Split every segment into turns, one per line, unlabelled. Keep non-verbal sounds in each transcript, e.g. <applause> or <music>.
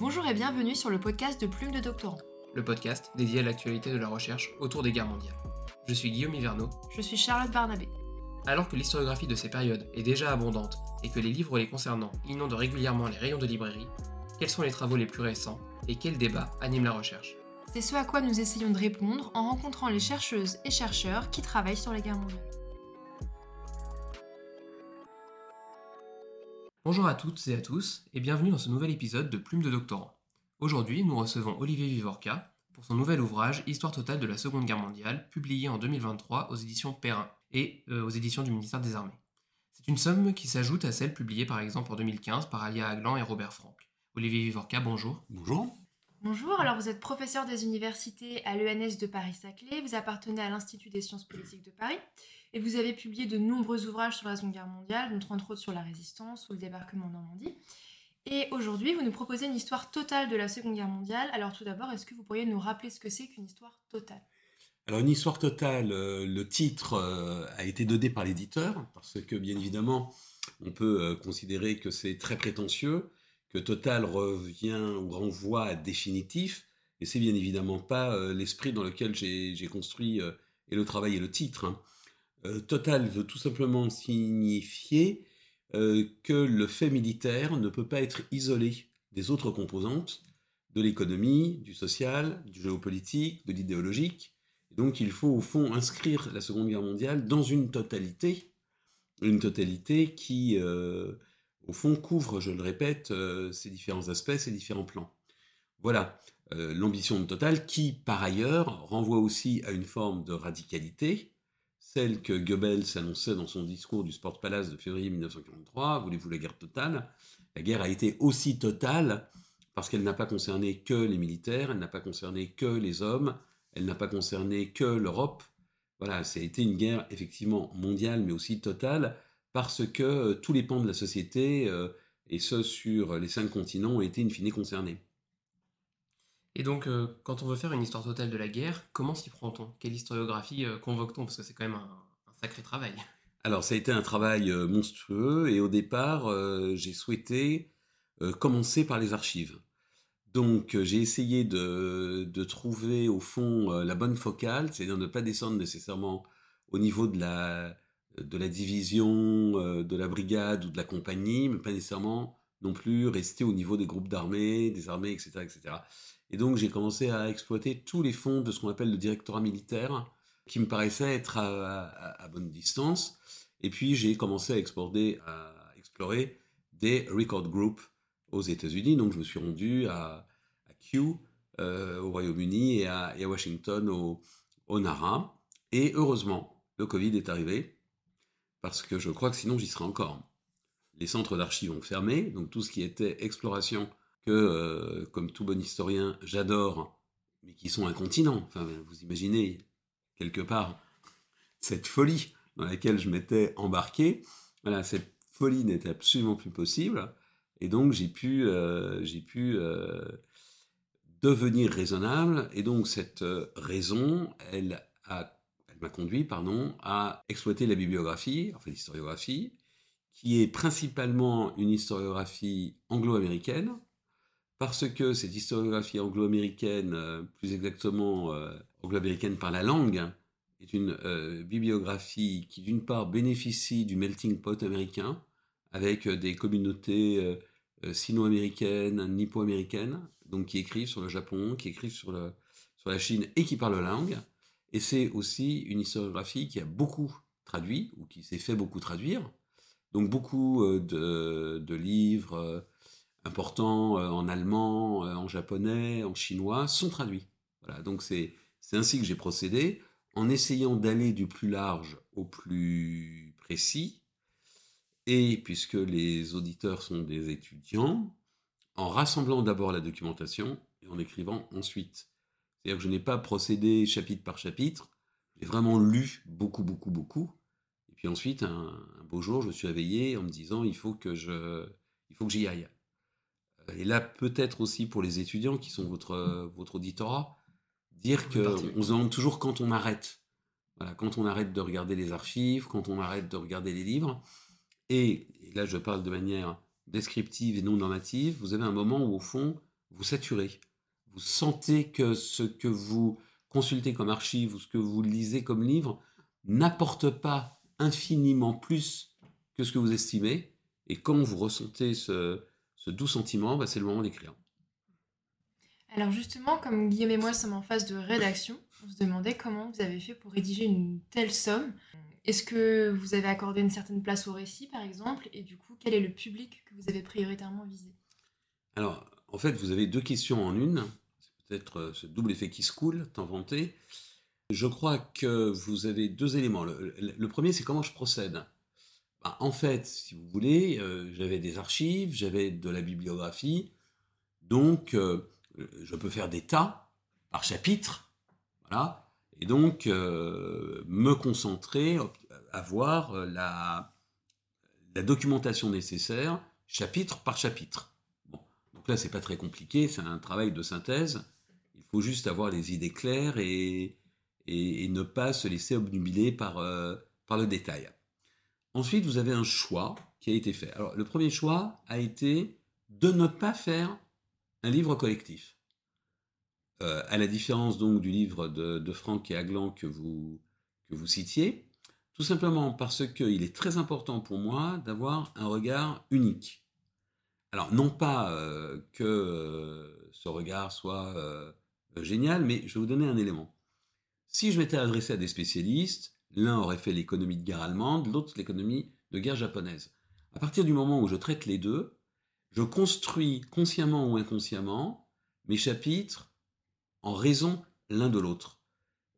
Bonjour et bienvenue sur le podcast de Plume de Doctorant.
Le podcast dédié à l'actualité de la recherche autour des guerres mondiales. Je suis Guillaume Hiverneau.
Je suis Charlotte Barnabé.
Alors que l'historiographie de ces périodes est déjà abondante et que les livres les concernant inondent régulièrement les rayons de librairie, quels sont les travaux les plus récents et quels débats animent la recherche?
C'est ce à quoi nous essayons de répondre en rencontrant les chercheuses et chercheurs qui travaillent sur les guerres mondiales.
Bonjour à toutes et à tous et bienvenue dans ce nouvel épisode de Plume de Doctorant. Aujourd'hui, nous recevons Olivier Vivorca pour son nouvel ouvrage Histoire totale de la Seconde Guerre mondiale, publié en 2023 aux éditions Perrin et euh, aux éditions du ministère des Armées. C'est une somme qui s'ajoute à celle publiée par exemple en 2015 par Alia Aglan et Robert Franck. Olivier Vivorca, bonjour.
Bonjour.
Bonjour, alors vous êtes professeur des universités à l'ENS de Paris-Saclay, vous appartenez à l'Institut des sciences politiques de Paris, et vous avez publié de nombreux ouvrages sur la Seconde Guerre mondiale, dont entre autres sur la résistance ou le débarquement en Normandie. Et aujourd'hui, vous nous proposez une histoire totale de la Seconde Guerre mondiale. Alors tout d'abord, est-ce que vous pourriez nous rappeler ce que c'est qu'une histoire totale?
Alors une histoire totale, euh, le titre euh, a été donné par l'éditeur, parce que bien évidemment, on peut euh, considérer que c'est très prétentieux, que total revient ou renvoie à définitif, et c'est bien évidemment pas l'esprit dans lequel j'ai construit et le travail et le titre. hein. Euh, total veut tout simplement signifier euh, que le fait militaire ne peut pas être isolé des autres composantes de l'économie, du social, du géopolitique, de l'idéologique. Donc il faut au fond inscrire la Seconde Guerre mondiale dans une totalité, une totalité qui, euh, au fond, couvre, je le répète, ces différents aspects, ces différents plans. Voilà l'ambition de Total qui, par ailleurs, renvoie aussi à une forme de radicalité, celle que Goebbels annonçait dans son discours du Sport Palace de février 1943, voulez-vous la guerre totale? La guerre a été aussi totale parce qu'elle n'a pas concerné que les militaires, elle n'a pas concerné que les hommes, elle n'a pas concerné que l'Europe. Voilà, ça a été une guerre effectivement mondiale, mais aussi totale, parce que euh, tous les pans de la société, euh, et ce sur les cinq continents, ont été in fine concernés.
Et donc, euh, quand on veut faire une histoire totale de la guerre, comment s'y prend-on? Quelle historiographie euh, convoque-t-on? Parce que c'est quand même un, sacré travail.
Alors, ça a été un travail euh, monstrueux, et au départ, j'ai souhaité commencer par les archives. Donc, j'ai essayé de, trouver au fond la bonne focale, c'est-à-dire ne pas descendre nécessairement au niveau de la, division, de la brigade ou de la compagnie, mais pas nécessairement non plus rester au niveau des groupes d'armées, des armées, etc., etc. Et donc, j'ai commencé à exploiter tous les fonds de ce qu'on appelle le directorat militaire, qui me paraissait être à, bonne distance. Et puis, j'ai commencé à explorer, des record groups aux États-Unis. Donc, je me suis rendu à, Kew, euh, au Royaume-Uni, et à, et à Washington, au, au NARA. Et heureusement, le Covid est arrivé, parce que je crois que sinon, j'y serais encore. Les centres d'archives ont fermé, donc tout ce qui était exploration, que, euh, comme tout bon historien, j'adore, mais qui sont un continent. Enfin, vous imaginez, quelque part, cette folie dans laquelle je m'étais embarqué. Voilà, cette folie n'était absolument plus possible. Et donc, j'ai pu, euh, j'ai pu euh, devenir raisonnable. Et donc, cette raison, elle a, elle m'a conduit, pardon, à exploiter la bibliographie, enfin l'historiographie, qui est principalement une historiographie anglo-américaine, parce que cette historiographie anglo-américaine, euh, plus exactement euh, anglo-américaine par la langue, est une euh, bibliographie qui, d'une part, bénéficie du melting pot américain, avec des communautés sino-américaines, nippo-américaines, donc qui écrivent sur le Japon, qui écrivent sur, sur la Chine et qui parlent la langue. Et c'est aussi une historiographie qui a beaucoup traduit, ou qui s'est fait beaucoup traduire. Donc beaucoup euh, de, livres euh, importants euh, en allemand, en japonais, en chinois sont traduits. Voilà, donc c'est ainsi que j'ai procédé, en essayant d'aller du plus large au plus précis, et puisque les auditeurs sont des étudiants, en rassemblant d'abord la documentation et en écrivant ensuite. C'est-à-dire que je n'ai pas procédé chapitre par chapitre, j'ai vraiment lu beaucoup, beaucoup, beaucoup. Puis ensuite, un, un beau jour, je me suis réveillé en me disant il faut que je, il faut que j'y aille. Et là, peut-être aussi pour les étudiants qui sont votre, votre auditorat, dire
parti.
qu'on se demande toujours quand on arrête. Voilà, quand on arrête de regarder les archives, quand on arrête de regarder les livres. Et, et là, je parle de manière descriptive et non normative. Vous avez un moment où, au fond, vous saturez. Vous sentez que ce que vous consultez comme archive ou ce que vous lisez comme livre n'apporte pas infiniment plus que ce que vous estimez. Et quand vous ressentez ce, doux sentiment, bah, c'est le moment d'écrire.
Alors justement, comme Guillaume et moi sommes en phase de rédaction, on se demandait comment vous avez fait pour rédiger une telle somme. Est-ce que vous avez accordé une certaine place au récit, par exemple? Et du coup, quel est le public que vous avez prioritairement visé?
Alors, en fait, vous avez deux questions en une. C'est peut-être euh, ce double effet qui se coule, inventé. Je crois que vous avez deux éléments. Le, premier, c'est comment je procède. Bah, en fait, si vous voulez, euh, j'avais des archives, j'avais de la bibliographie, donc euh, je peux faire des tas par chapitre, voilà, et donc me concentrer, avoir la, la documentation nécessaire, chapitre par chapitre. Donc là, c'est pas très compliqué, c'est un travail de synthèse. Il faut juste avoir les idées claires et, et, ne pas se laisser obnubiler par, euh, par le détail. Ensuite, vous avez un choix qui a été fait. Alors, le premier choix a été de ne pas faire un livre collectif. Euh, à la différence donc du livre de, Franck et Aglan que vous, que vous citiez, tout simplement parce qu'il est très important pour moi d'avoir un regard unique. Alors, non pas euh, que ce regard soit génial, mais je vais vous donner un élément. Si je m'étais adressé à des spécialistes, l'un aurait fait l'économie de guerre allemande, l'autre l'économie de guerre japonaise. À partir du moment où je traite les deux, je construis consciemment ou inconsciemment mes chapitres en raison l'un de l'autre.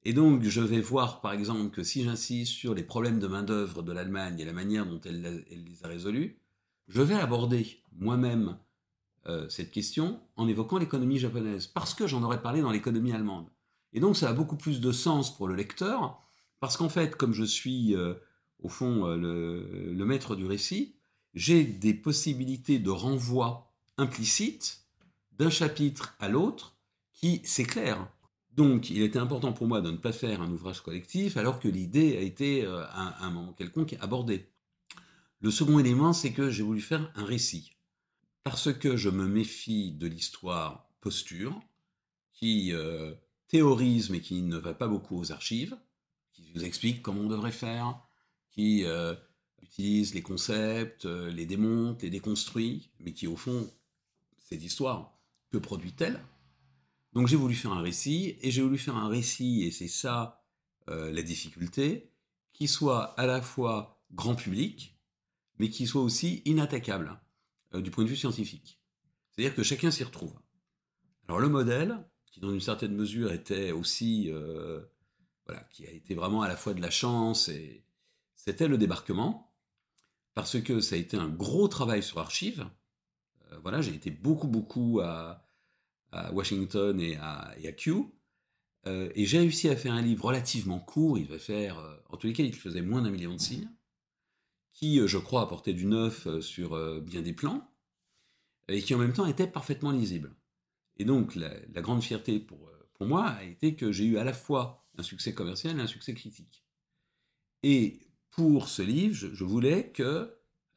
Et donc, je vais voir, par exemple, que si j'insiste sur les problèmes de main-d'œuvre de l'Allemagne et la manière dont elle les a résolus, je vais aborder moi-même euh, cette question en évoquant l'économie japonaise, parce que j'en aurais parlé dans l'économie allemande. Et donc ça a beaucoup plus de sens pour le lecteur, parce qu'en fait, comme je suis euh, au fond euh, le, maître du récit, j'ai des possibilités de renvoi implicite d'un chapitre à l'autre qui s'éclairent. Donc il était important pour moi de ne pas faire un ouvrage collectif alors que l'idée a été à un moment quelconque abordée. Le second élément, c'est que j'ai voulu faire un récit. Parce que je me méfie de l'histoire posture, qui euh, théorise mais qui ne va pas beaucoup aux archives, qui vous explique comment on devrait faire, qui euh, utilise les concepts, euh, les démonte, les déconstruit, mais qui au fond, cette histoire, que produit-elle? Donc j'ai voulu faire un récit, et j'ai voulu faire un récit, et c'est ça la difficulté, qui soit à la fois grand public, mais qui soit aussi inattaquable euh, du point de vue scientifique. C'est-à-dire que chacun s'y retrouve. Alors le modèle, qui dans une certaine mesure était aussi, euh, voilà, qui a été vraiment à la fois de la chance et c'était le débarquement, parce que ça a été un gros travail sur archives. Euh, voilà, j'ai été beaucoup beaucoup à, Washington et à, et à Kew, et j'ai réussi à faire un livre relativement court. Il va faire, en tous les cas, il faisait moins d'un million de signes qui, euh, je crois, apportait du neuf euh, sur euh, bien des plans, et qui en même temps était parfaitement lisible. Et donc, la, grande fierté pour, pour moi a été que j'ai eu à la fois un succès commercial et un succès critique. Et pour ce livre, je, voulais que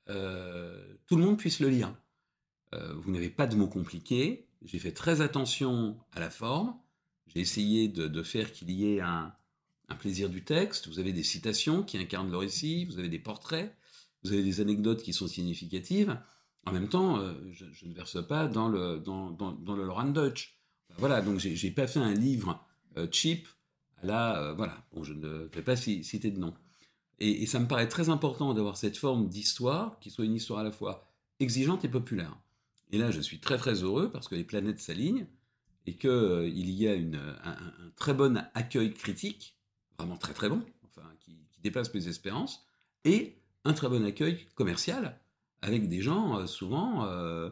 tout le monde puisse le lire. vous n'avez pas de mots compliqués, j'ai fait très attention à la forme, j'ai essayé de, de faire qu'il y ait un, un plaisir du texte, vous avez des citations qui incarnent le récit, vous avez des portraits, vous avez des anecdotes qui sont significatives. En même temps, euh, je, ne verse pas dans le, dans, dans, le Laurent Dutch. Voilà, donc j'ai pas fait un livre euh, cheap. Là, euh, voilà, bon, je ne vais pas citer de nom. Et, ça me paraît très important d'avoir cette forme d'histoire qui soit une histoire à la fois exigeante et populaire. Et là, je suis très très heureux parce que les planètes s'alignent et qu'il il y a un, très bon accueil critique, vraiment très très bon, enfin, qui, qui dépasse mes espérances, et un très bon accueil commercial avec des gens euh, souvent euh,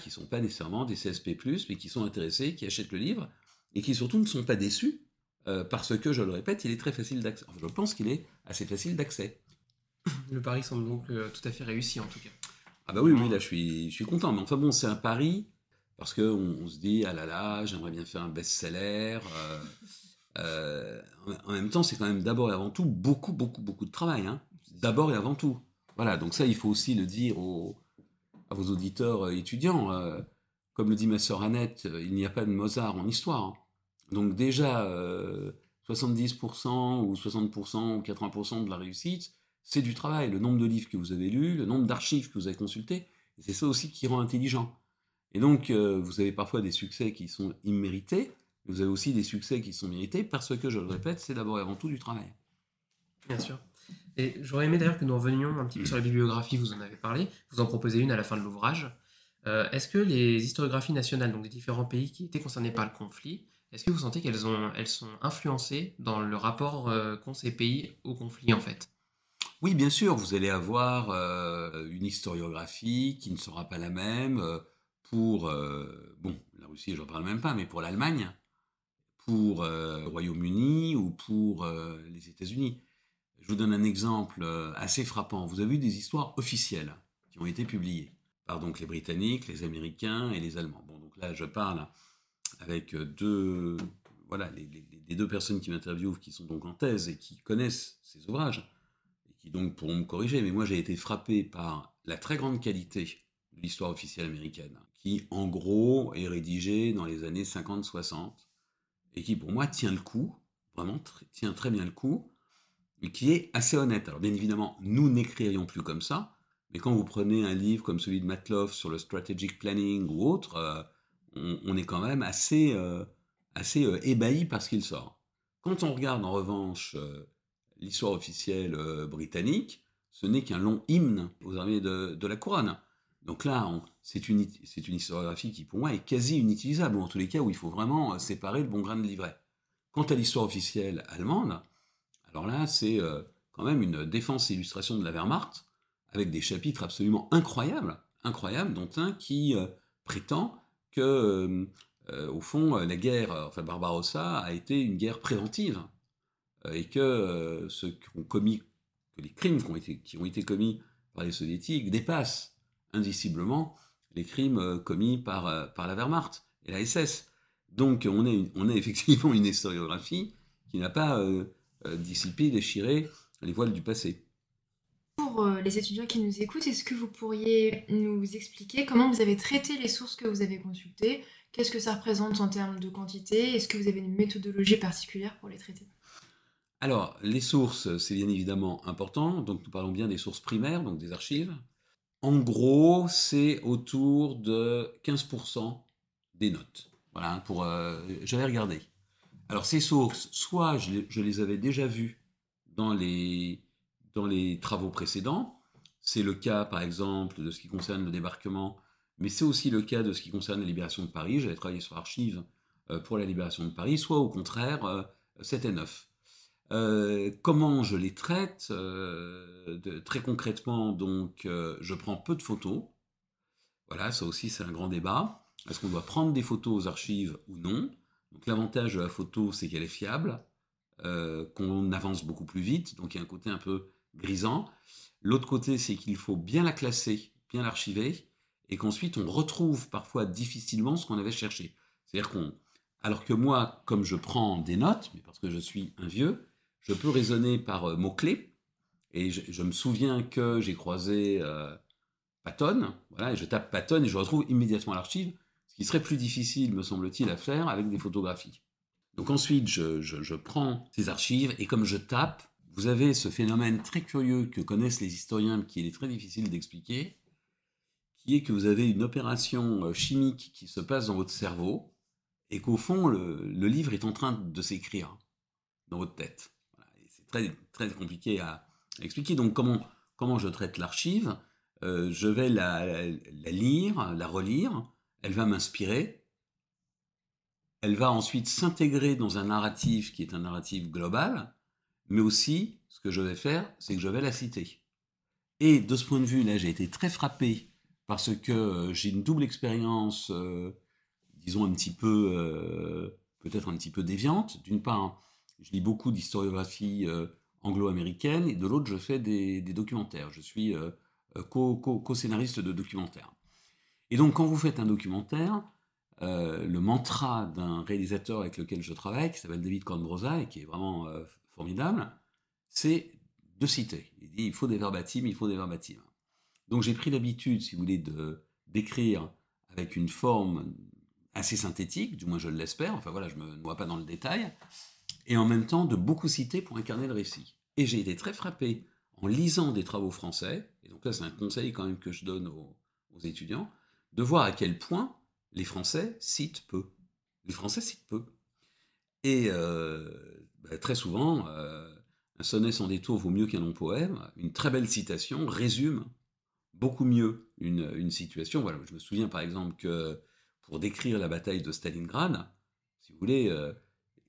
qui ne sont pas nécessairement des CSP, mais qui sont intéressés, qui achètent le livre et qui surtout ne sont pas déçus euh, parce que, je le répète, il est très facile d'accès. je pense qu'il est assez facile d'accès.
Le pari semble donc tout à fait réussi en tout cas.
Ah bah oui, oui, là je suis, je suis content. Mais enfin bon, c'est un pari parce qu'on on se dit, ah là là, j'aimerais bien faire un best-seller. en même temps, c'est quand même d'abord et avant tout beaucoup, beaucoup, beaucoup de travail. Hein d'abord et avant tout. Voilà, donc ça, il faut aussi le dire aux, à vos auditeurs euh, étudiants. Euh, comme le dit ma sœur Annette, il n'y a pas de Mozart en histoire. hein. Donc déjà, 70% ou 60% ou 80% de la réussite, c'est du travail. Le nombre de livres que vous avez lus, le nombre d'archives que vous avez consultées, c'est ça aussi qui rend intelligent. Et donc, euh, vous avez parfois des succès qui sont immérités, mais vous avez aussi des succès qui sont mérités parce que, je le répète, c'est d'abord et avant tout du travail.
Bien sûr. J'aurais aimé d'ailleurs que nous revenions un petit peu sur la bibliographie, vous en avez parlé, vous en proposez une à la fin de l'ouvrage. Euh, est-ce que les historiographies nationales, donc des différents pays qui étaient concernés par le conflit, est-ce que vous sentez qu'elles ont, elles sont influencées dans le rapport euh, qu'ont ces pays au conflit en fait?
Oui, bien sûr, vous allez avoir euh, une historiographie qui ne sera pas la même pour, bon, la Russie, je n'en parle même pas, mais pour l'Allemagne, pour le Royaume-Uni ou pour les États-Unis. Je vous donne un exemple euh, assez frappant. Vous avez eu des histoires officielles qui ont été publiées par donc les Britanniques, les Américains et les Allemands. Bon, donc là, je parle avec deux, voilà, les, les- deux personnes qui m'interviewent, qui sont donc en thèse et qui connaissent ces ouvrages, et qui donc pourront me corriger. Mais moi, j'ai été frappé par la très grande qualité de l'histoire officielle américaine, qui, en gros, est rédigée dans les années 50-60, et qui, pour moi, tient le coup, vraiment tient très bien le coup, et qui est assez honnête. Alors, bien évidemment, nous n'écririons plus comme ça, mais quand vous prenez un livre comme celui de Matloff sur le strategic planning ou autre, euh, on, est quand même assez, euh, assez euh, ébahi par ce qu'il sort. Quand on regarde en revanche l'histoire officielle britannique, ce n'est qu'un long hymne aux armées de, la couronne. Donc là, c'est une, une historiographie qui, pour moi, est quasi inutilisable, ou en tous les cas où il faut vraiment séparer le bon grain de l'ivraie. Quant à l'histoire officielle allemande, alors là, c'est euh, quand même une défense et illustration de la Wehrmacht, avec des chapitres absolument incroyables, incroyables, dont un qui euh, prétend que, euh, au fond, la guerre, enfin Barbarossa, a été une guerre préventive, et que ceux qui ont commis, que les crimes qui ont été, qui ont été commis par les soviétiques dépassent indiciblement les crimes commis par, par la Wehrmacht et la SS. Donc on une- on a <laughs> effectivement une historiographie qui n'a pas euh, dissipé, déchiré les voiles du passé.
Pour euh, les étudiants qui nous écoutent, est-ce que vous pourriez nous expliquer comment vous avez traité les sources que vous avez consultées? Qu'est-ce que ça représente en termes de quantité? Est-ce que vous avez une méthodologie particulière pour les traiter?
Alors, les sources, c'est bien évidemment important. Donc, nous parlons bien des sources primaires, donc des archives. En gros, c'est autour de 15% des notes. Voilà, pour, euh, j'avais regardé. Alors, ces sources, soit je les, avais déjà vues dans les, travaux précédents. C'est le cas, par exemple, de ce qui concerne le débarquement, mais c'est aussi le cas de ce qui concerne la libération de Paris. J'avais travaillé sur Archives euh, pour la libération de Paris, soit au contraire, euh, c'était neuf. Euh, comment je les traite Très concrètement, donc, je prends peu de photos. Voilà, ça aussi, c'est un grand débat. Est-ce qu'on doit prendre des photos aux archives ou non? L'avantage de la photo, c'est qu'elle est fiable, euh, qu'on avance beaucoup plus vite, donc il y a un côté un peu grisant. L'autre côté, c'est qu'il faut bien la classer, bien l'archiver, et qu'ensuite on retrouve parfois difficilement ce qu'on avait cherché. C'est-à-dire qu'on, alors que moi, comme je prends des notes, mais parce que je suis un vieux, je peux raisonner par euh, mots-clés. Et je, je me souviens que j'ai croisé euh, Patton, voilà, et je tape Patton et je retrouve immédiatement l'archive, ce qui serait plus difficile, me semble-t-il, à faire avec des photographies. Donc ensuite, je, prends ces archives et comme je tape, vous avez ce phénomène très curieux que connaissent les historiens, mais qui est très difficile d'expliquer, qui est que vous avez une opération euh, chimique qui se passe dans votre cerveau et qu'au fond, le, livre est en train de s'écrire dans votre tête. C'est très, très compliqué à, expliquer. Donc comment, comment je traite l'archive? Euh, Je vais la lire, la relire, elle va m'inspirer, elle va ensuite s'intégrer dans un narratif qui est un narratif global, mais aussi, ce que je vais faire, c'est que je vais la citer. Et de ce point de vue, là, j'ai été très frappé parce que euh, j'ai une double expérience, euh, disons un petit peu, euh, peut-être un petit peu déviante. D'une part, je lis beaucoup d'historiographie anglo-américaine, et de l'autre, je fais des, documentaires. Je suis co- co- co-scénariste de documentaires. Et donc, quand vous faites un documentaire, euh, le mantra d'un réalisateur avec lequel je travaille, qui s'appelle David Cornbrosa et qui est vraiment euh, formidable, c'est de citer. Il dit il faut des verbatims, il faut des verbatims. Donc j'ai pris l'habitude, si vous voulez, d'écrire avec une forme assez synthétique, du moins je l'espère, enfin voilà, je ne me noie pas dans le détail, et en même temps de beaucoup citer pour incarner le récit. Et j'ai été très frappé en lisant des travaux français, et donc là c'est un conseil quand même que je donne aux, étudiants, de voir à quel point les Français citent peu. Les Français citent peu. Et euh, bah, très souvent, euh, un sonnet sans détour vaut mieux qu'un long poème. Une très belle citation résume beaucoup mieux une, situation. Voilà, je me souviens par exemple que pour décrire la bataille de Stalingrad, si vous voulez, euh,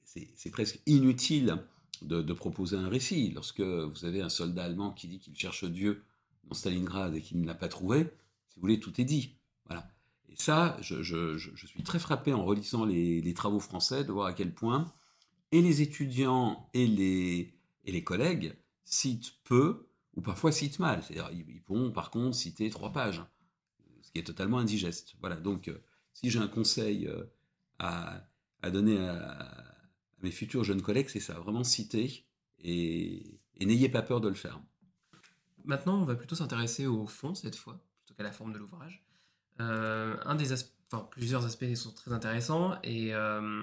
c'est presque inutile de, proposer un récit. Lorsque vous avez un soldat allemand qui dit qu'il cherche Dieu dans Stalingrad et qu'il ne l'a pas trouvé, si vous voulez, tout est dit. Et ça, je, suis très frappé en relisant les, travaux français de voir à quel point et les étudiants et les, et les collègues citent peu ou parfois citent mal. C'est-à-dire, ils, pourront par contre citer trois pages, ce qui est totalement indigeste. Voilà. Donc, euh, si j'ai un conseil euh, à donner à, mes futurs jeunes collègues, c'est ça, vraiment citer et, n'ayez pas peur de le faire.
Maintenant, on va plutôt s'intéresser au fond cette fois, plutôt qu'à la forme de l'ouvrage. Euh, un des enfin, plusieurs aspects sont très intéressants et euh,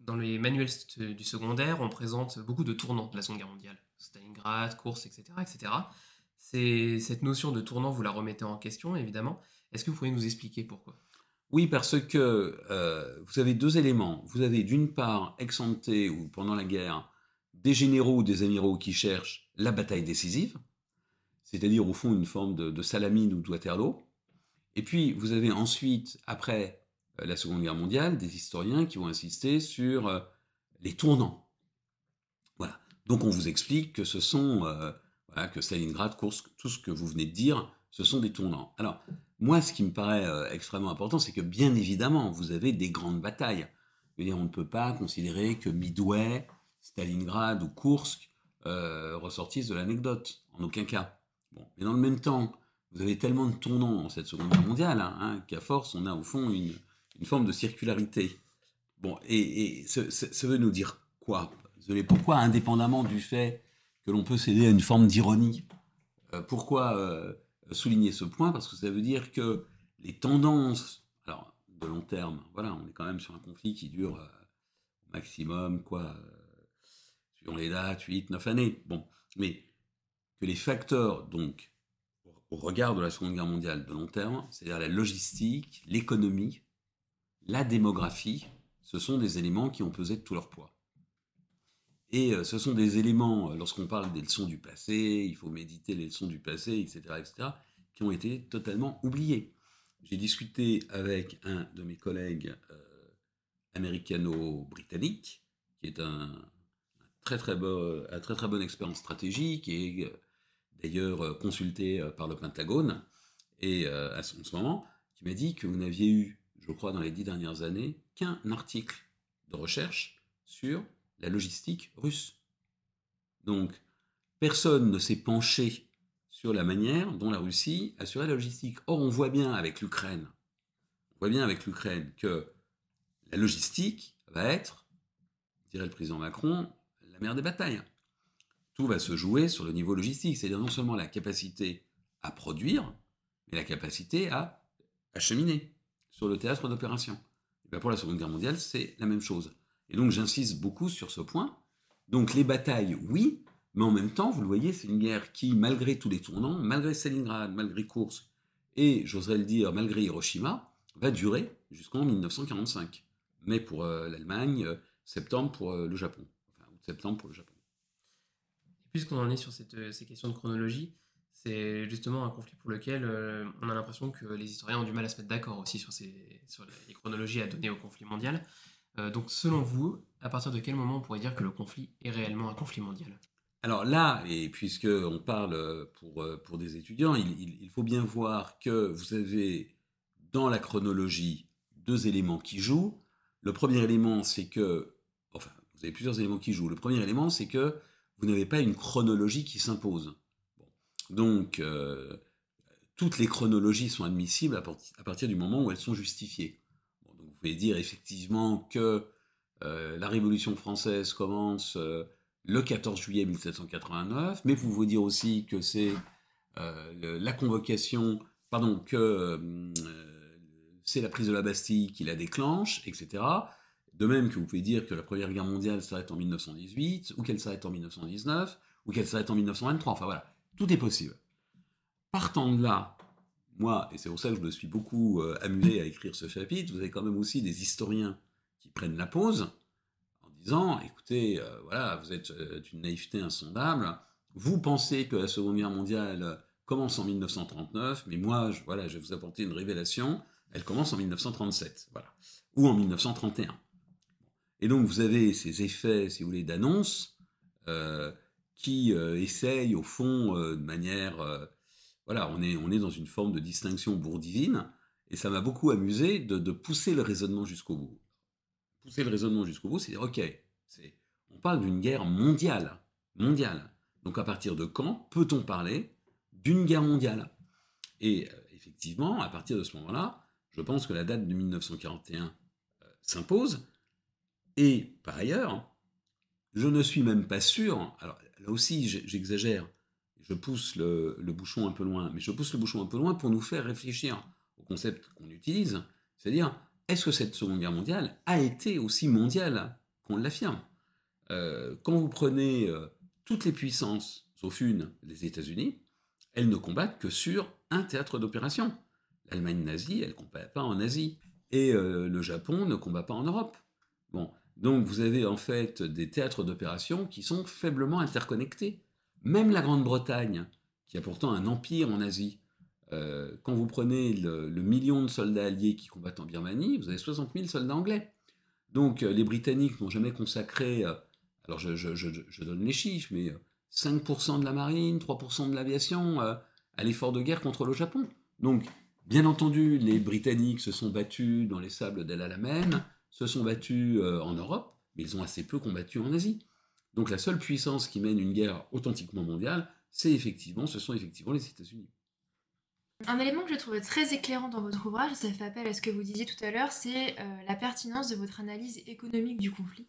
dans les manuels du secondaire, on présente beaucoup de tournants de la Seconde Guerre mondiale, Stalingrad, course, etc., etc. C'est cette notion de tournant, vous la remettez en question évidemment. Est-ce que vous pourriez nous expliquer pourquoi?
Oui, parce que euh, vous avez deux éléments. Vous avez d'une part, ex ou pendant la guerre, des généraux ou des amiraux qui cherchent la bataille décisive, c'est-à-dire au fond une forme de, salamine ou de Waterloo. Et puis vous avez ensuite, après euh, la Seconde Guerre mondiale, des historiens qui vont insister sur euh, les tournants. Voilà. Donc on vous explique que ce sont, voilà, que Stalingrad, Kursk, tout ce que vous venez de dire, ce sont des tournants. Alors, moi, ce qui me paraît euh, extrêmement important, c'est que bien évidemment, vous avez des grandes batailles. on ne peut pas considérer que Midway, Stalingrad ou Kursk euh, ressortissent de l'anecdote, en aucun cas. Bon. Mais dans le même temps, vous avez tellement de tournants dans cette Seconde Guerre mondiale hein, qu'à force, on a au fond une, forme de circularité. Bon, et, ça, veut nous dire quoi? Pourquoi, indépendamment du fait que l'on peut céder à une forme d'ironie, euh, pourquoi souligner ce point? Parce que ça veut dire que les tendances, alors de long terme, voilà, on est quand même sur un conflit qui dure euh, maximum, quoi, euh, suivant les dates, 8, 9 années. Bon, mais que les facteurs, donc, au regard de la Seconde Guerre mondiale de long terme, c'est-à-dire la logistique, l'économie, la démographie, ce sont des éléments qui ont pesé de tout leur poids. Et euh, ce sont des éléments, euh, lorsqu'on parle des leçons du passé, il faut méditer les leçons du passé, etc., etc., qui ont été totalement oubliés. J'ai discuté avec un de mes collègues euh, américano-britannique, qui est un, très très, bon, un très très bon expert en stratégie, qui est d'ailleurs consulté par le Pentagone, et à ce, en ce moment, qui m'a dit que vous n'aviez eu, je crois, dans les dix dernières années, qu'un article de recherche sur la logistique russe. Donc, personne ne s'est penché sur la manière dont la Russie assurait la logistique. Or, on voit bien avec l'Ukraine, on voit bien avec l'Ukraine que la logistique va être, dirait le président Macron, la mère des batailles. Tout va se jouer sur le niveau logistique, c'est-à-dire non seulement la capacité à produire, mais la capacité à acheminer sur le théâtre d'opération. Pour la Seconde Guerre mondiale, c'est la même chose. Et donc j'insiste beaucoup sur ce point. Donc les batailles, oui, mais en même temps, vous le voyez, c'est une guerre qui, malgré tous les tournants, malgré Stalingrad, malgré Kursk, et j'oserais le dire, malgré Hiroshima, va durer jusqu'en 1945. Mais pour euh, l'Allemagne, euh, septembre pour euh, le Japon. Septembre pour le Japon.
Puisqu'on en est sur ces questions de chronologie, c'est justement un conflit pour lequel on a l'impression que les historiens ont du mal à se mettre d'accord aussi sur, sur les chronologies à donner au conflit mondial. Euh, donc selon vous, à partir de quel moment on pourrait dire que le conflit est réellement un conflit mondial?
Alors là, et puisque on parle euh, pour des étudiants, il, faut bien voir que vous avez dans la chronologie deux éléments qui jouent. Le premier élément, c'est que, enfin, vous avez plusieurs éléments qui jouent. Le premier élément, c'est que vous n'avez pas une chronologie qui s'impose. Donc, euh, toutes les chronologies sont admissibles à, partir du moment où elles sont justifiées pouvez dire effectivement que euh, la Révolution française commence euh, le 14 juillet 1789, mais vous pouvez dire aussi que c'est la convocation, pardon, que c'est la prise de la Bastille qui la déclenche, etc. De même que vous pouvez dire que la Première Guerre mondiale s'arrête en 1918, ou qu'elle s'arrête en 1919, ou qu'elle s'arrête en 1923. Enfin voilà, tout est possible. Partant de là, moi, et c'est pour ça que je me suis beaucoup euh, amusé à écrire ce chapitre, vous avez quand même aussi des historiens qui prennent la pause en disant, écoutez, euh, voilà, vous êtes euh, d'une naïveté insondable, vous pensez que la Seconde Guerre mondiale commence en 1939, mais moi, je, voilà, je vais vous apporter une révélation, elle commence en 1937, voilà, ou en 1931. Et donc vous avez ces effets, si vous voulez, d'annonce qui essayent, au fond, de manière voilà, on est, on est dans une forme de distinction bourdivine, et ça m'a beaucoup amusé de, pousser le raisonnement jusqu'au bout. Pousser le raisonnement jusqu'au bout, c'est dire, ok, on parle d'une guerre mondiale, mondiale. Donc à partir de quand peut-on parler d'une guerre mondiale? Et euh, effectivement, à partir de ce moment-là, je pense que la date de 1941 euh, s'impose. Et par ailleurs, je ne suis même pas sûr, alors là aussi j'exagère, je pousse le, bouchon un peu loin, mais je pousse le bouchon un peu loin pour nous faire réfléchir au concept qu'on utilise, c'est-à-dire, est-ce que cette Seconde Guerre mondiale a été aussi mondiale qu'on l'affirme? Euh, Quand vous prenez euh, toutes les puissances, sauf une, les États-Unis, elles ne combattent que sur un théâtre d'opération. L'Allemagne nazie, elle ne combat pas en Asie. Et euh, le Japon ne combat pas en Europe. Bon, donc vous avez en fait des théâtres d'opération qui sont faiblement interconnectés. Même la Grande-Bretagne, qui a pourtant un empire en Asie, euh, quand vous prenez le, million de soldats alliés qui combattent en Birmanie, vous avez 60 000 soldats anglais. Donc euh, les Britanniques n'ont jamais consacré, euh, alors je, donne les chiffres, mais 5% de la marine, 3% de l'aviation à l'effort de guerre contre le Japon. Donc, bien entendu, les Britanniques se sont battus dans les sables d'El Alamein, se sont battus en Europe, mais ils ont assez peu combattu en Asie. Donc la seule puissance qui mène une guerre authentiquement mondiale, c'est effectivement, ce sont effectivement les États-Unis.
Un élément que je trouve très éclairant dans votre ouvrage, ça fait appel à ce que vous disiez tout à l'heure, c'est euh, la pertinence de votre analyse économique du conflit.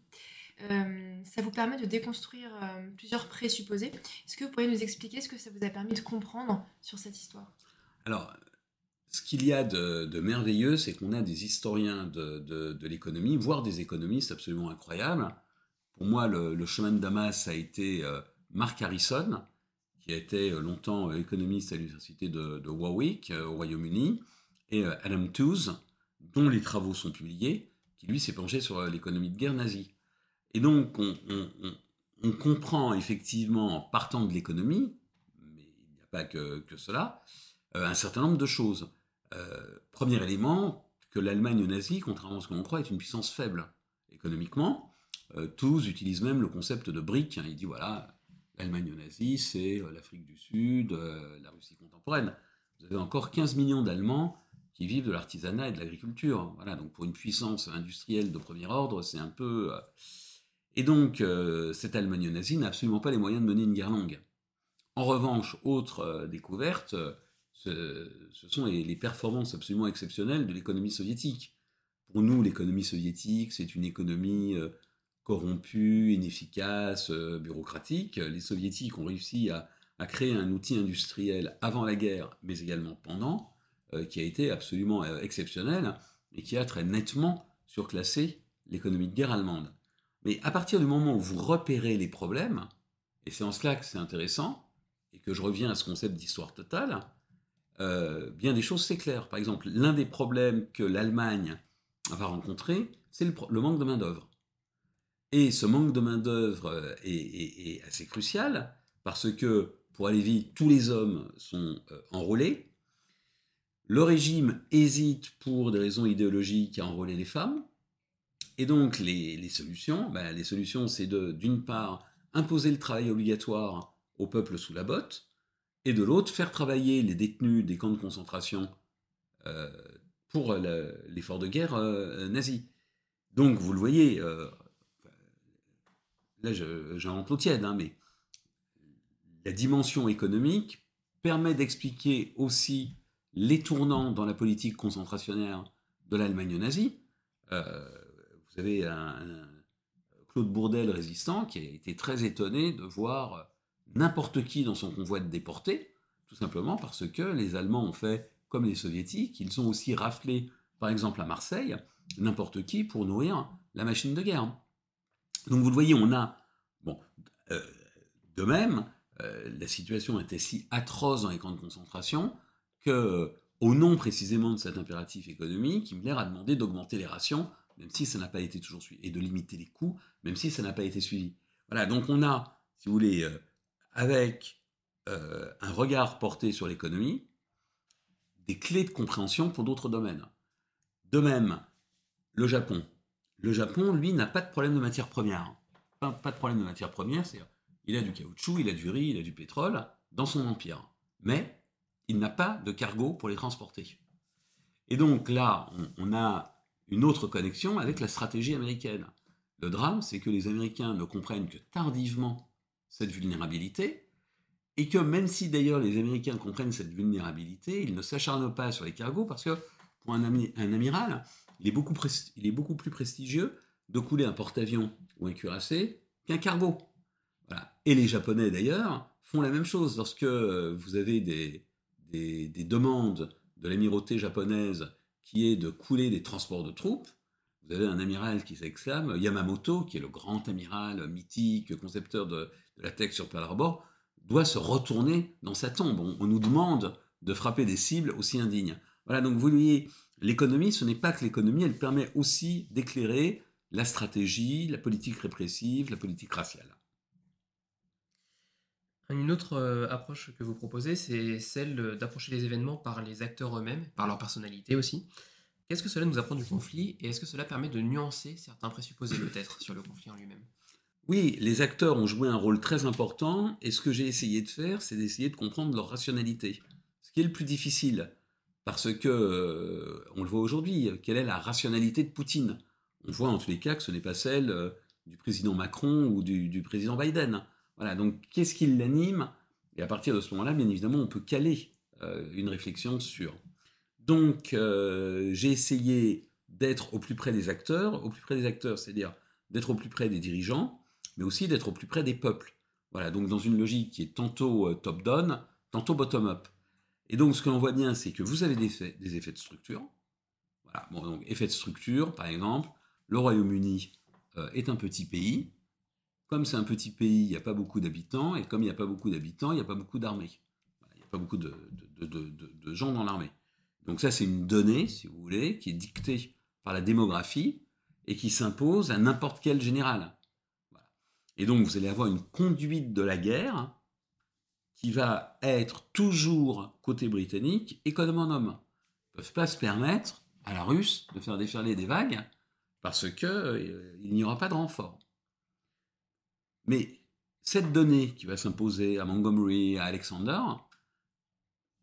Euh, ça vous permet de déconstruire euh, plusieurs présupposés. Est-ce que vous pourriez nous expliquer ce que ça vous a permis de comprendre sur cette histoire?
Alors, ce qu'il y a de, merveilleux, c'est qu'on a des historiens de, l'économie, voire des économistes absolument incroyables, pour moi, le, chemin de Damas a été euh, Mark Harrison, qui a été euh, longtemps euh, économiste à l'université de, Warwick, au Royaume-Uni, et Adam Tooze, dont les travaux sont publiés, qui lui s'est penché sur l'économie de guerre nazie. Et donc, on, comprend effectivement, en partant de l'économie, mais il n'y a pas que, cela, un certain nombre de choses. Premier élément, que l'Allemagne nazie, contrairement à ce que l'on croit, est une puissance faible économiquement. Euh, tous utilisent même le concept de brique. Hein. Il dit voilà, l'Allemagne nazie, c'est euh, l'Afrique du Sud, euh, la Russie contemporaine. Vous avez encore 15 millions d'Allemands qui vivent de l'artisanat et de l'agriculture. Voilà, donc pour une puissance industrielle de premier ordre, c'est un peu. Et donc, cette Allemagne nazie n'a absolument pas les moyens de mener une guerre longue. En revanche, autre découverte, ce, sont les, performances absolument exceptionnelles de l'économie soviétique. Pour nous, l'économie soviétique, c'est une économie corrompu, inefficace, euh, bureaucratique. Les soviétiques ont réussi à, créer un outil industriel avant la guerre, mais également pendant, euh, qui a été absolument euh, exceptionnel et qui a très nettement surclassé l'économie de guerre allemande. Mais à partir du moment où vous repérez les problèmes, et c'est en cela que c'est intéressant, et que je reviens à ce concept d'histoire totale, bien des choses s'éclairent. Par exemple, l'un des problèmes que l'Allemagne va rencontrer, c'est le manque de main-d'œuvre. Et ce manque de main-d'œuvre euh, est, assez crucial parce que, pour aller vite, tous les hommes sont euh, enrôlés. Le régime hésite pour des raisons idéologiques à enrôler les femmes. Et donc, les, solutions, ben, les solutions, c'est d'une part, imposer le travail obligatoire au peuple sous la botte, et de l'autre, faire travailler les détenus des camps de concentration euh, pour l'effort de guerre nazi. Donc, vous le voyez, là j'ai un l'eau tiède, hein, mais la dimension économique permet d'expliquer aussi les tournants dans la politique concentrationnaire de l'Allemagne nazie. Euh, vous avez un, Claude Bourdel résistant qui a été très étonné de voir n'importe qui dans son convoi de déportés, tout simplement parce que les Allemands ont fait comme les Soviétiques, ils ont aussi raflé par exemple à Marseille, n'importe qui pour nourrir la machine de guerre. Donc vous le voyez, on a, bon, euh, de même, euh, la situation était si atroce dans les camps de concentration que, au nom précisément de cet impératif économique, Himmler a demandé d'augmenter les rations, même si ça n'a pas été toujours suivi, et de limiter les coûts, même si ça n'a pas été suivi. Voilà, donc on a, si vous voulez, euh, avec un regard porté sur l'économie, des clés de compréhension pour d'autres domaines. De même, le Japon. Le Japon, lui, n'a pas de problème de matière première. Pas, de problème de matière première, c'est il a du caoutchouc, il a du riz, il a du pétrole dans son empire. Mais il n'a pas de cargo pour les transporter. Et donc là, on, a une autre connexion avec la stratégie américaine. Le drame, c'est que les Américains ne comprennent que tardivement cette vulnérabilité, et que même si d'ailleurs les Américains comprennent cette vulnérabilité, ils ne s'acharnent pas sur les cargos parce que pour un, amiral, il est, beaucoup plus prestigieux de couler un porte-avions ou un cuirassé qu'un cargo. Et les Japonais d'ailleurs font la même chose lorsque euh, vous avez des, des demandes de l'amirauté japonaise qui est de couler des transports de troupes. Vous avez un amiral qui s'exclame, Yamamoto, qui est le grand amiral mythique, concepteur de, de la texte sur Pearl Harbor, doit se retourner dans sa tombe. On, nous demande de frapper des cibles aussi indignes. Voilà, donc vous voyez, l'économie, ce n'est pas que l'économie, elle permet aussi d'éclairer la stratégie, la politique répressive, la politique raciale.
Une autre euh, approche que vous proposez, c'est celle d'approcher les événements par les acteurs eux-mêmes, par leur personnalité aussi. Qu'est-ce que cela nous apprend du conflit et est-ce que cela permet de nuancer certains présupposés peut-être sur le conflit en lui-même?
Oui, les acteurs ont joué un rôle très important, et ce que j'ai essayé de faire, c'est d'essayer de comprendre leur rationalité. Ce qui est le plus difficile, parce que, euh, on le voit aujourd'hui, quelle est la rationalité de Poutine? On voit en tous les cas que ce n'est pas celle euh, du président Macron ou du, président Biden. Voilà, donc qu'est-ce qui l'anime? Et à partir de ce moment-là, bien évidemment, on peut caler euh, une réflexion sur. Donc, j'ai essayé d'être au plus près des acteurs, au plus près des acteurs, c'est-à-dire d'être au plus près des dirigeants, mais aussi d'être au plus près des peuples. Voilà, donc dans une logique qui est tantôt euh, top-down, tantôt bottom-up. Et donc ce que l'on voit bien, c'est que vous avez des effets, de structure. Voilà, bon, donc effet de structure, par exemple, le Royaume-Uni euh, est un petit pays. Comme c'est un petit pays, il n'y a pas beaucoup d'habitants, et comme il n'y a pas beaucoup d'habitants, il n'y a pas beaucoup d'armées. Il n'y a pas beaucoup de gens dans l'armée. Donc ça, c'est une donnée, si vous voulez, qui est dictée par la démographie et qui s'impose à n'importe quel général. Et donc, vous allez avoir une conduite de la guerre qui va être toujours côté britannique et comme un homme. Ils ne peuvent pas se permettre à la russe de faire déferler des vagues parce qu'il euh, n'y aura pas de renfort. Mais cette donnée qui va s'imposer à Montgomery, à Alexander,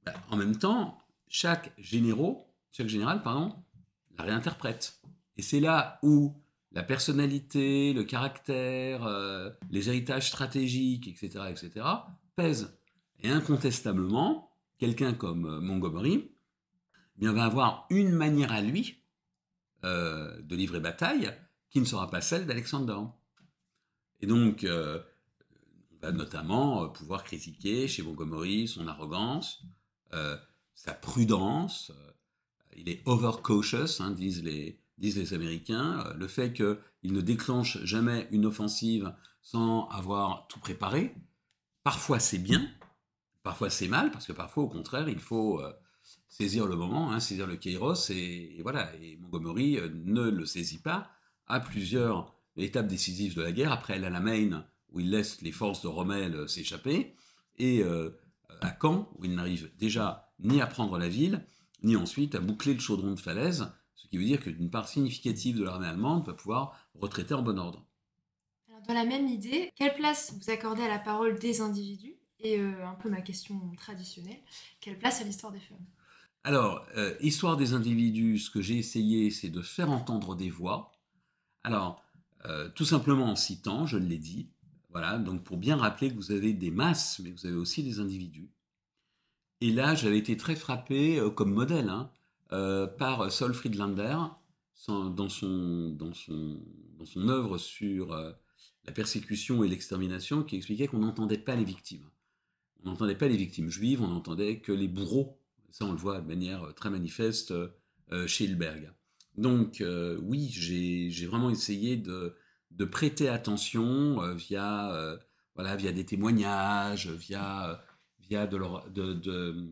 ben, en même temps, chaque général, pardon, la réinterprète. Et c'est là où la personnalité, le caractère, euh, les héritages stratégiques, etc., etc., pèsent. Et incontestablement, quelqu'un comme euh, Montgomery eh bien, va avoir une manière à lui euh, de livrer bataille qui ne sera pas celle d'Alexander. Et donc, on va notamment pouvoir critiquer chez Montgomery son arrogance, sa prudence. il est overcautious, hein, disent les, disent les Américains, euh, le fait qu'ils ne déclenchent jamais une offensive sans avoir tout préparé, parfois c'est bien, parfois c'est mal, parce que parfois au contraire il faut euh, saisir le moment, hein, saisir le kairos, et, voilà, et Montgomery euh, ne le saisit pas à plusieurs étapes décisives de la guerre, après El Alamein, où il laisse les forces de Rommel s'échapper, et à Caen, où il n'arrive déjà ni à prendre la ville, ni ensuite à boucler le chaudron de falaise, ce qui veut dire qu'une part significative de l'armée allemande va pouvoir retraiter en bon ordre.
Alors, dans la même idée, quelle place vous accordez à la parole des individus Et euh, un peu ma question traditionnelle, quelle place à l'histoire des femmes?
Alors, euh, histoire des individus, ce que j'ai essayé, c'est de faire entendre des voix. Alors, euh, tout simplement en citant, je l'ai dit, voilà, donc pour bien rappeler que vous avez des masses, mais vous avez aussi des individus. Et là, j'avais été très frappé comme modèle hein, euh, par Saul Friedlander dans son œuvre sur euh, la persécution et l'extermination, qui expliquait qu'on n'entendait pas les victimes. On n'entendait pas les victimes juives, on n'entendait que les bourreaux. Ça, on le voit de manière très manifeste chez Hilberg. Donc oui, j'ai vraiment essayé de, de prêter attention via, voilà, via des témoignages, via, via de, de, de,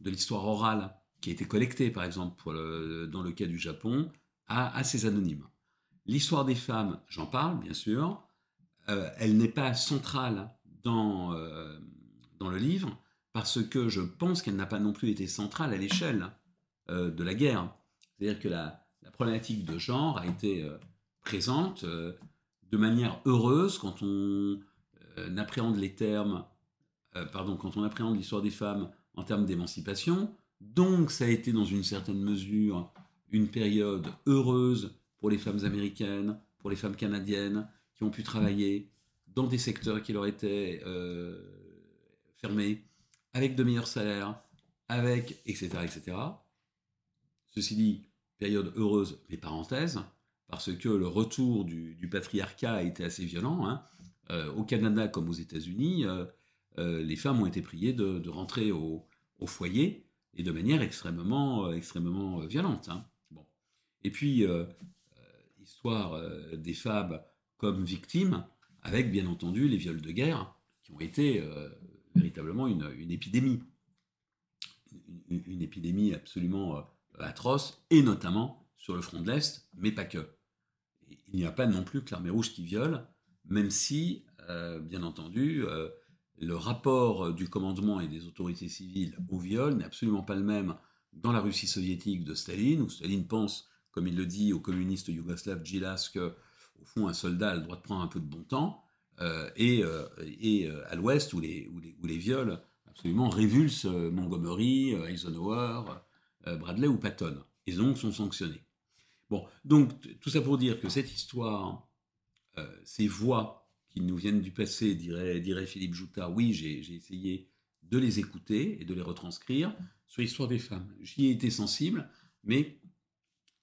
de l'histoire orale qui a été collectée, par exemple, dans le cas du Japon, à, à ces anonymes. L'histoire des femmes, j'en parle, bien sûr. Euh, elle n'est pas centrale dans, euh, dans le livre, parce que je pense qu'elle n'a pas non plus été centrale à l'échelle euh, de la guerre. C'est-à-dire que la, problématique de genre a été présente de manière heureuse quand on appréhende les termes, pardon, quand on appréhende l'histoire des femmes en termes d'émancipation. Donc ça a été dans une certaine mesure une période heureuse pour les femmes américaines, pour les femmes canadiennes, qui ont pu travailler dans des secteurs qui leur étaient euh, fermés, avec de meilleurs salaires, avec etc., etc. Ceci dit, période heureuse, les parenthèses, parce que le retour du, patriarcat a été assez violent. Hein. Euh, au Canada comme aux États-Unis, euh, les femmes ont été priées de, rentrer au, foyer et de manière extrêmement, extrêmement violente. Hein. Bon. Et puis, histoire euh, des femmes comme victimes, avec bien entendu les viols de guerre, qui ont été euh, véritablement une, épidémie. Une, épidémie absolument euh, atroce, et notamment sur le front de l'Est, mais pas que. Il n'y a pas non plus que l'armée rouge qui viole, même si, bien entendu, le rapport du commandement et des autorités civiles au viol n'est absolument pas le même dans la Russie soviétique de Staline, où Staline pense comme il le dit au communiste yougoslave Gilas, que au fond un soldat a le droit de prendre un peu de bon temps, euh, et, euh, euh, à l'ouest où les, les, viols absolument révulsent Montgomery, Eisenhower, Bradley ou Patton, et donc sont sanctionnés. Bon, donc tout ça pour dire que cette histoire, ces voix nous viennent du passé, dirait, Philippe Jouta, oui, j'ai essayé de les écouter et de les retranscrire sur l'histoire des femmes. J'y ai été sensible, mais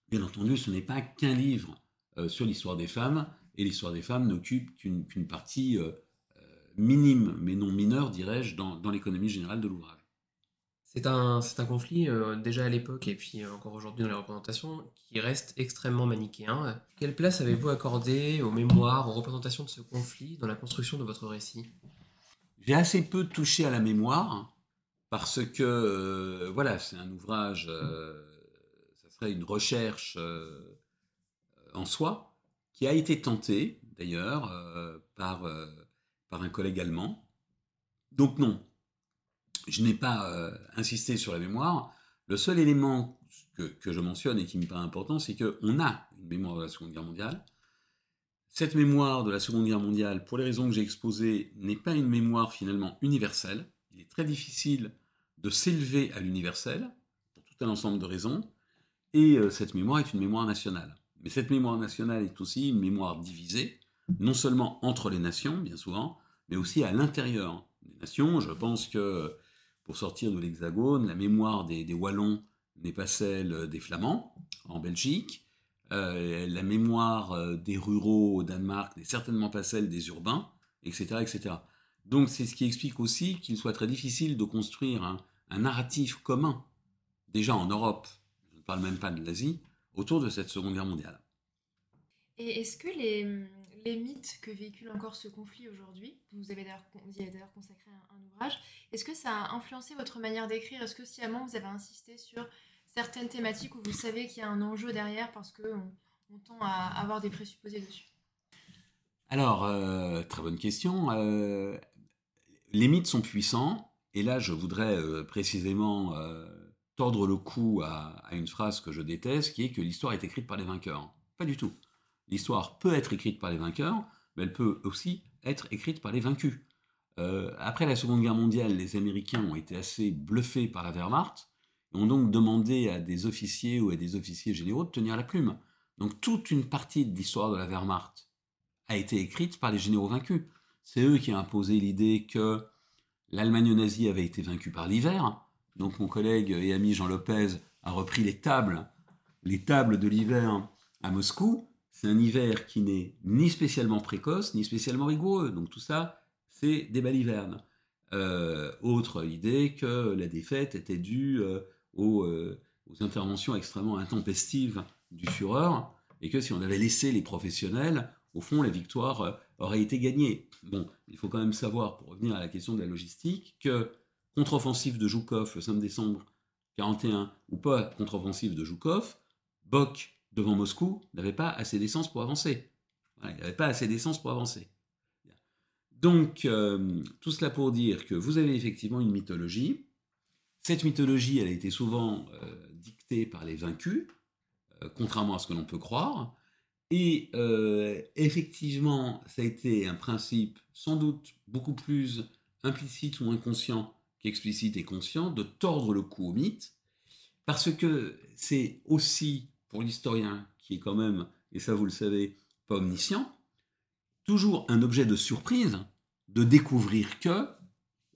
Bien entendu, ce n'est pas qu'un livre euh, sur l'histoire des femmes, et l'histoire des femmes n'occupe qu'une partie euh, euh, minime, mais non mineure, dirais-je, dans, l'économie générale de l'ouvrage.
C'est un, un conflit, déjà à l'époque et puis encore aujourd'hui dans les représentations, qui reste extrêmement manichéen. Quelle place avez-vous accordé aux mémoires, aux représentations de ce conflit dans la construction de votre récit?
J'ai assez peu touché à la mémoire, parce que, voilà, c'est un ouvrage serait une recherche euh, en soi, qui a été tentée d'ailleurs euh, par, euh, par un collègue allemand. Donc non, je n'ai pas insisté sur la mémoire. Le seul élément que, que, je mentionne et qui me paraît important, c'est qu'on a une mémoire de la Seconde Guerre mondiale. Cette mémoire de la Seconde Guerre mondiale, pour les raisons que j'ai exposées, n'est pas une mémoire finalement universelle. Il est très difficile de s'élever à l'universel, pour tout un ensemble de raisons. Et euh, cette mémoire est une mémoire nationale. Mais cette mémoire nationale est aussi une mémoire divisée, non seulement entre les nations, bien souvent, mais aussi à l'intérieur des nations. Je pense que, pour sortir de l'Hexagone, la mémoire des, Wallons n'est pas celle des Flamands en Belgique. Euh, la mémoire euh, des ruraux au Danemark n'est certainement pas celle des urbains, etc. etc. Donc c'est ce qui explique aussi qu'il soit très difficile de construire un narratif commun, déjà en Europe, parle même pas de l'Asie, autour de cette Seconde Guerre mondiale.
Et est-ce que les, les, mythes que véhicule encore ce conflit aujourd'hui, vous avez d'ailleurs consacré un, ouvrage, est-ce que ça a influencé votre manière d'écrire? Est-ce que sciemment vous avez insisté sur certaines thématiques où vous savez qu'il y a un enjeu derrière parce qu'on on tend à avoir des présupposés dessus?
Alors, euh, très bonne question. Euh, les mythes sont puissants, et là je voudrais euh, précisément tordre le cou à, une phrase que je déteste, qui est que l'histoire est écrite par les vainqueurs. Pas du tout. L'histoire peut être écrite par les vainqueurs, mais elle peut aussi être écrite par les vaincus. Euh, après la Seconde Guerre mondiale, les Américains ont été assez bluffés par la Wehrmacht et ont donc demandé à des officiers ou à des officiers généraux de tenir la plume. Donc toute une partie de l'histoire de la Wehrmacht a été écrite par les généraux vaincus. C'est eux qui ont imposé l'idée que l'Allemagne nazie avait été vaincue par l'hiver, donc mon collègue et ami Jean Lopez a repris les tables, les tables de l'hiver à Moscou. C'est un hiver qui n'est ni spécialement précoce, ni spécialement rigoureux. Donc tout ça, c'est des balivernes. Euh, autre idée que la défaite était due euh, aux aux interventions extrêmement intempestives du Führer, et que si on avait laissé les professionnels, au fond, la victoire euh, aurait été gagnée. Bon, il faut quand même savoir, pour revenir à la question de la logistique, que contre-offensive de Joukov le 5 décembre 41 ou pas contre-offensive de Joukov, Bock devant Moscou n'avait pas assez d'essence pour avancer. il n'avait pas assez d'essence pour avancer. Donc, euh, tout cela pour dire que vous avez effectivement une mythologie. Cette mythologie, elle a été souvent euh, dictée par les vaincus, euh, contrairement à ce que l'on peut croire. Et effectivement, ça a été un principe sans doute beaucoup plus implicite ou inconscient qu'explicite et conscient de tordre le cou au mythe, parce que c'est aussi pour l'historien, qui est quand même, et ça vous le savez, pas omniscient, toujours un objet de surprise de découvrir que,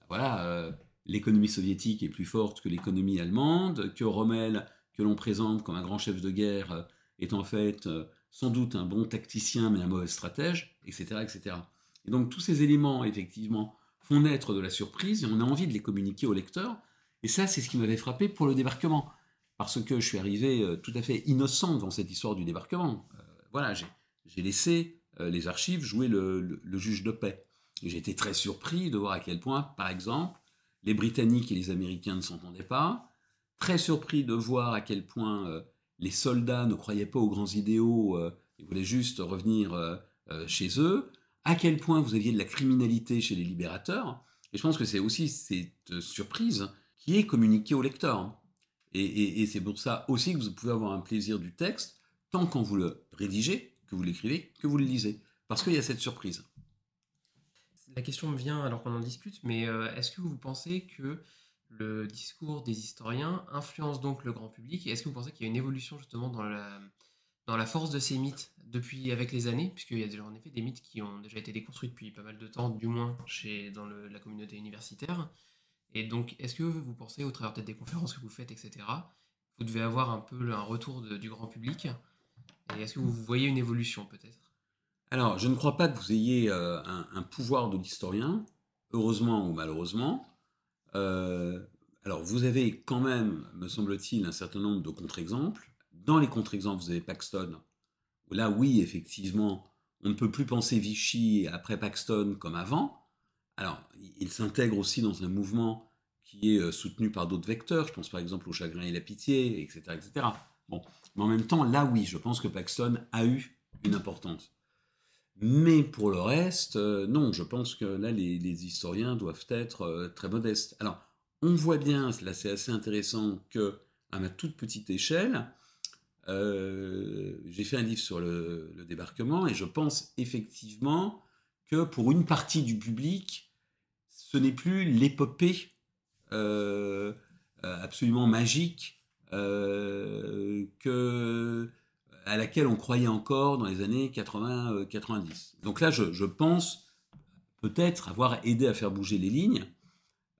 voilà, euh, l'économie soviétique est plus forte que l'économie allemande, que Rommel, que l'on présente comme un grand chef de guerre, euh, est en fait euh, sans doute un bon tacticien mais un mauvais stratège, etc., etc. Et donc tous ces éléments, effectivement, font naître de la surprise et on a envie de les communiquer au lecteur. Et ça, c'est ce qui m'avait frappé pour le débarquement. Parce que je suis arrivé tout à fait innocent dans cette histoire du débarquement. voilà, j'ai laissé les archives jouer le juge de paix. J'ai été très surpris de voir à quel point, par exemple, les Britanniques et les Américains ne s'entendaient pas. Très surpris de voir à quel point euh, les soldats ne croyaient pas aux grands idéaux, euh, ils voulaient juste revenir euh, chez eux. À quel point vous aviez de la criminalité chez les libérateurs. Et je pense que c'est aussi cette surprise qui est communiquée au lecteur. Et, c'est pour ça aussi que vous pouvez avoir un plaisir du texte, tant quand vous le rédigez, que vous l'écrivez, que vous le lisez. Parce qu'il y a cette surprise
la question me vient alors qu'on en discute, mais euh, est-ce que vous pensez que le discours des historiens influence donc le grand public? Et est-ce que vous pensez qu'il y a une évolution justement dans la, dans la force de ces mythes depuis avec les années? Puisqu'il y a déjà en effet des mythes qui ont déjà été déconstruits depuis pas mal de temps, du moins chez, dans la communauté universitaire. Et donc, est-ce que vous pensez, au travers des conférences que vous faites, etc., vous devez avoir un peu un retour du grand public? Et est-ce que vous voyez une évolution peut-être?
Alors, je ne crois pas que vous ayez euh, un, pouvoir de l'historien, heureusement ou malheureusement. Euh, alors, vous avez quand même, me semble-t-il, un certain nombre de contre-exemples. Dans les contre-exemples, vous avez Paxton. là, oui, effectivement, on ne peut plus penser Vichy après Paxton comme avant. Alors, il s'intègre aussi dans un mouvement qui est euh, soutenu par d'autres vecteurs. Je pense par exemple au chagrin et la pitié, etc., etc. Bon, mais en même temps, là, oui, je pense que Paxton a eu une importance. Mais pour le reste, euh, non, je pense que là, les, historiens doivent être euh, très modestes. Alors, on voit bien, là c'est assez intéressant, que à ma toute petite échelle, j'ai fait un livre sur le, débarquement et je pense effectivement que pour une partie du public, ce n'est plus l'épopée absolument magique que à laquelle on croyait encore dans les années 80-90. Euh, Donc là, je, pense peut-être avoir aidé à faire bouger les lignes,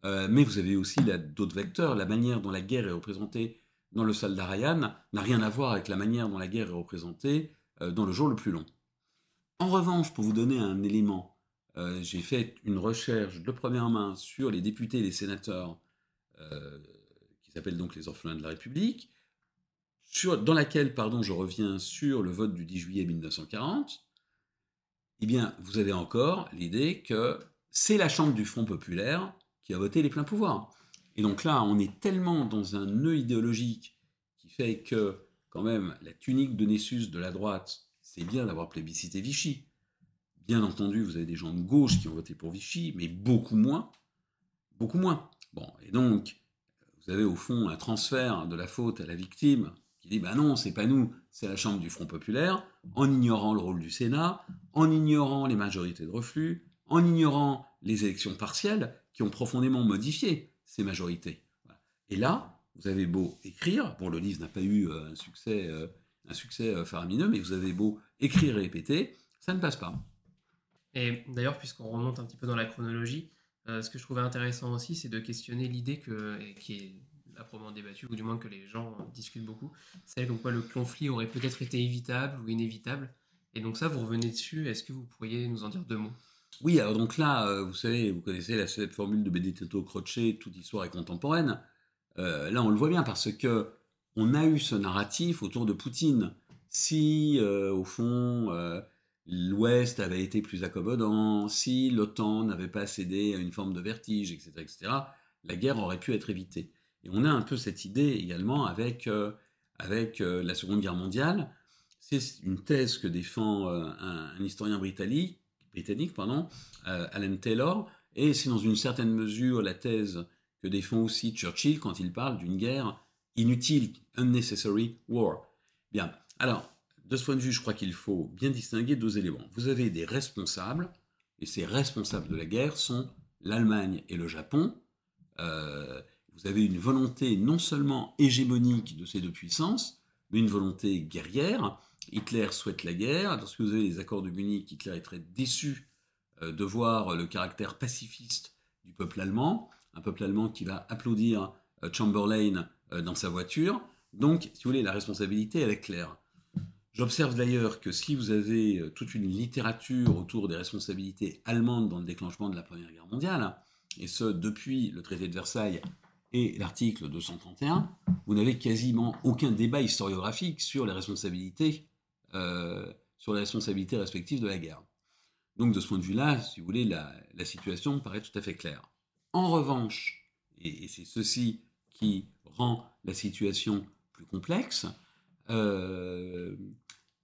euh, mais vous avez aussi d'autres vecteurs. La manière dont la guerre est représentée dans le soldat Ryan n'a rien à voir avec la manière dont la guerre est représentée euh, dans le jour le plus long. En revanche, pour vous donner un élément, j'ai fait une recherche de première main sur les députés et les sénateurs qui s'appellent donc les orphelins de la République dans laquelle pardon, je reviens sur le vote du 10 juillet 1940, eh bien, vous avez encore l'idée que c'est la Chambre du Front populaire qui a voté les pleins pouvoirs. Et donc là, on est tellement dans un nœud idéologique qui fait que, quand même, la tunique de Nessus de la droite, c'est bien d'avoir plébiscité Vichy. Bien entendu, vous avez des gens de gauche qui ont voté pour Vichy, mais beaucoup moins. Beaucoup moins. Bon, et donc, vous avez au fond un transfert de la faute à la victime qui dit ben non, c'est pas nous, c'est la Chambre du Front populaire, en ignorant le rôle du Sénat, en ignorant les majorités de reflux, en ignorant les élections partielles qui ont profondément modifié ces majorités. Et là, vous avez beau écrire, bon, le livre n'a pas eu euh, un succès, euh, un succès euh, faramineux, mais vous avez beau écrire et répéter, ça ne passe pas.
Et d'ailleurs, puisqu'on remonte un petit peu dans la chronologie, ce que je trouvais intéressant aussi, c'est de questionner l'idée que, qui est proprement débattu, ou du moins que les gens discutent beaucoup, celle comme quoi le conflit aurait peut-être été évitable ou inévitable. Et donc ça, vous revenez dessus, est-ce que vous pourriez nous en dire deux mots?
Oui, alors donc là, euh, vous savez, vous connaissez la formule de Benedetto Croce, toute histoire est contemporaine. Euh, là, on le voit bien parce que on a eu ce narratif autour de Poutine. Si, euh, au fond, euh, l'Ouest avait été plus accommodant, si l'OTAN n'avait pas cédé à une forme de vertige, etc., etc., la guerre aurait pu être évitée. Et on a un peu cette idée également avec, euh, avec la Seconde Guerre mondiale. C'est une thèse que défend un, un, historien britannique, britannique Alan Taylor, et c'est dans une certaine mesure la thèse que défend aussi Churchill quand il parle d'une guerre inutile, unnecessary war. Bien, alors, de ce point de vue, je crois qu'il faut bien distinguer deux éléments. Vous avez des responsables, et ces responsables de la guerre sont l'Allemagne et le Japon. Euh, vous avez une volonté non seulement hégémonique de ces deux puissances, mais une volonté guerrière. Hitler souhaite la guerre. Lorsque vous avez les accords de Munich, Hitler est très déçu euh, de voir le caractère pacifiste du peuple allemand, un peuple allemand qui va applaudir euh, Chamberlain dans sa voiture. Donc, si vous voulez, la responsabilité, elle est claire. J'observe d'ailleurs que si vous avez toute une littérature autour des responsabilités allemandes dans le déclenchement de la Première Guerre mondiale, et ce depuis le traité de Versailles et l'article 231, vous n'avez quasiment aucun débat historiographique sur les responsabilités, sur les responsabilités respectives de la guerre. Donc de ce point de vue-là, si vous voulez, la, situation paraît tout à fait claire. En revanche, et, c'est ceci qui rend la situation plus complexe, euh,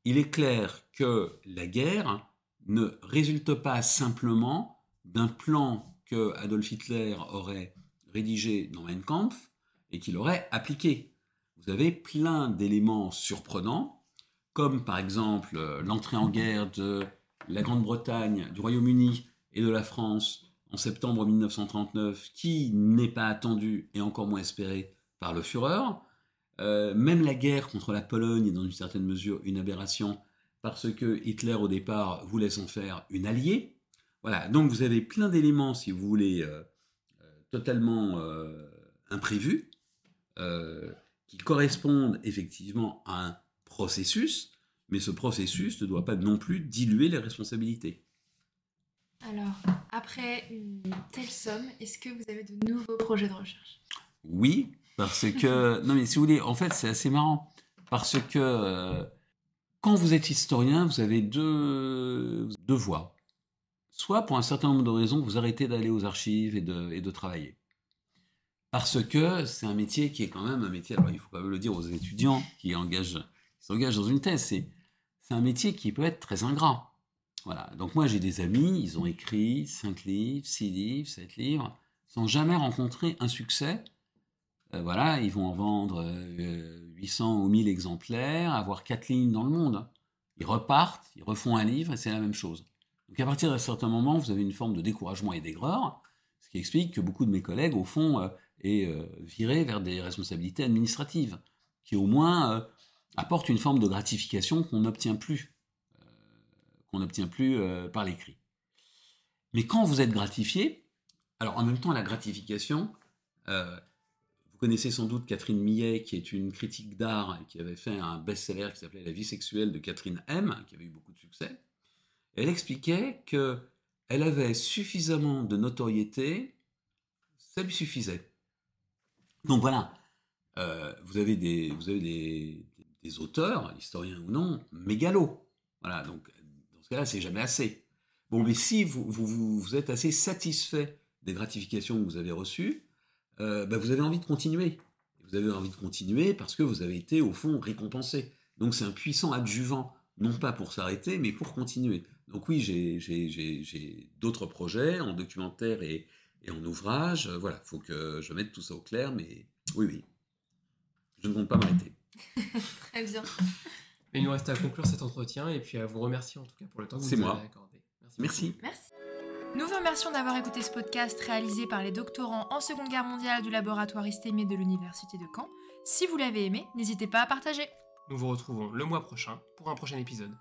il est clair que la guerre ne résulte pas simplement d'un plan que Adolf Hitler aurait rédigé dans Mein Kampf et qu'il aurait appliqué. Vous avez plein d'éléments surprenants, comme par exemple l'entrée en guerre de la Grande-Bretagne, du Royaume-Uni et de la France en septembre 1939, qui n'est pas attendu et encore moins espéré par le Führer. Euh, même la guerre contre la Pologne est dans une certaine mesure une aberration parce que Hitler au départ voulait s'en faire une alliée. Voilà, donc vous avez plein d'éléments, si vous voulez, euh, euh, totalement imprévus, qui correspondent effectivement à un processus, mais ce processus ne doit pas non plus diluer les responsabilités.
Alors, après une telle somme, est-ce que vous avez de nouveaux projets de recherche?
Oui, parce que... non, mais si vous voulez, en fait, c'est assez marrant. Parce que euh, quand vous êtes historien, vous avez deux, deux voies. Soit pour un certain nombre de raisons, vous arrêtez d'aller aux archives et de, et de travailler. Parce que c'est un métier qui est quand même un métier, alors il faut même le dire aux étudiants qui s'engagent dans une thèse, c'est c'est un métier qui peut être très ingrat. Voilà. Donc moi j'ai des amis, ils ont écrit 5 livres, 6 livres, 7 livres, sans jamais rencontrer un succès. Euh, voilà, ils vont en vendre 800 euh, ou 1000 exemplaires, avoir 4 lignes dans le monde. Ils repartent, ils refont un livre et c'est la même chose. Donc à partir d'un certain moment, vous avez une forme de découragement et d'aigreur, ce qui explique que beaucoup de mes collègues, au fond, euh, aient viré vers des responsabilités administratives, qui au moins apporte une forme de gratification qu'on n'obtient plus, euh, qu'on n'obtient plus euh, par l'écrit. Mais quand vous êtes gratifié, alors en même temps la gratification, euh, connaissez sans doute Catherine Millet, qui est une critique d'art et qui avait fait un best-seller qui s'appelait La vie sexuelle de Catherine M, qui avait eu beaucoup de succès. Elle expliquait que elle avait suffisamment de notoriété, ça lui suffisait. Donc voilà, vous avez des, vous avez des, auteurs, historiens ou non, mégalos. Voilà, donc dans ce cas-là, c'est jamais assez. Bon, mais si vous, êtes assez satisfait des gratifications que vous avez reçues, euh, bah, vous avez envie de continuer. Vous avez envie de continuer parce que vous avez été, au fond, récompensé. Donc c'est un puissant adjuvant, non pas pour s'arrêter, mais pour continuer. Donc oui, j'ai d'autres projets en documentaire et, et en ouvrage. Voilà, il faut que je mette tout ça au clair, mais oui, oui. Je ne compte pas m'arrêter. <laughs>
Très bien.
il nous reste à conclure cet entretien et puis à vous remercier en tout cas pour le temps que vous nous avez accordé.
Merci.
Merci. Nous vous remercions d'avoir écouté ce podcast réalisé par les doctorants en Seconde Guerre mondiale du laboratoire Istémé de l'Université de Caen. Si vous l'avez aimé, n'hésitez pas à partager.
Nous vous retrouvons le mois prochain pour un prochain épisode.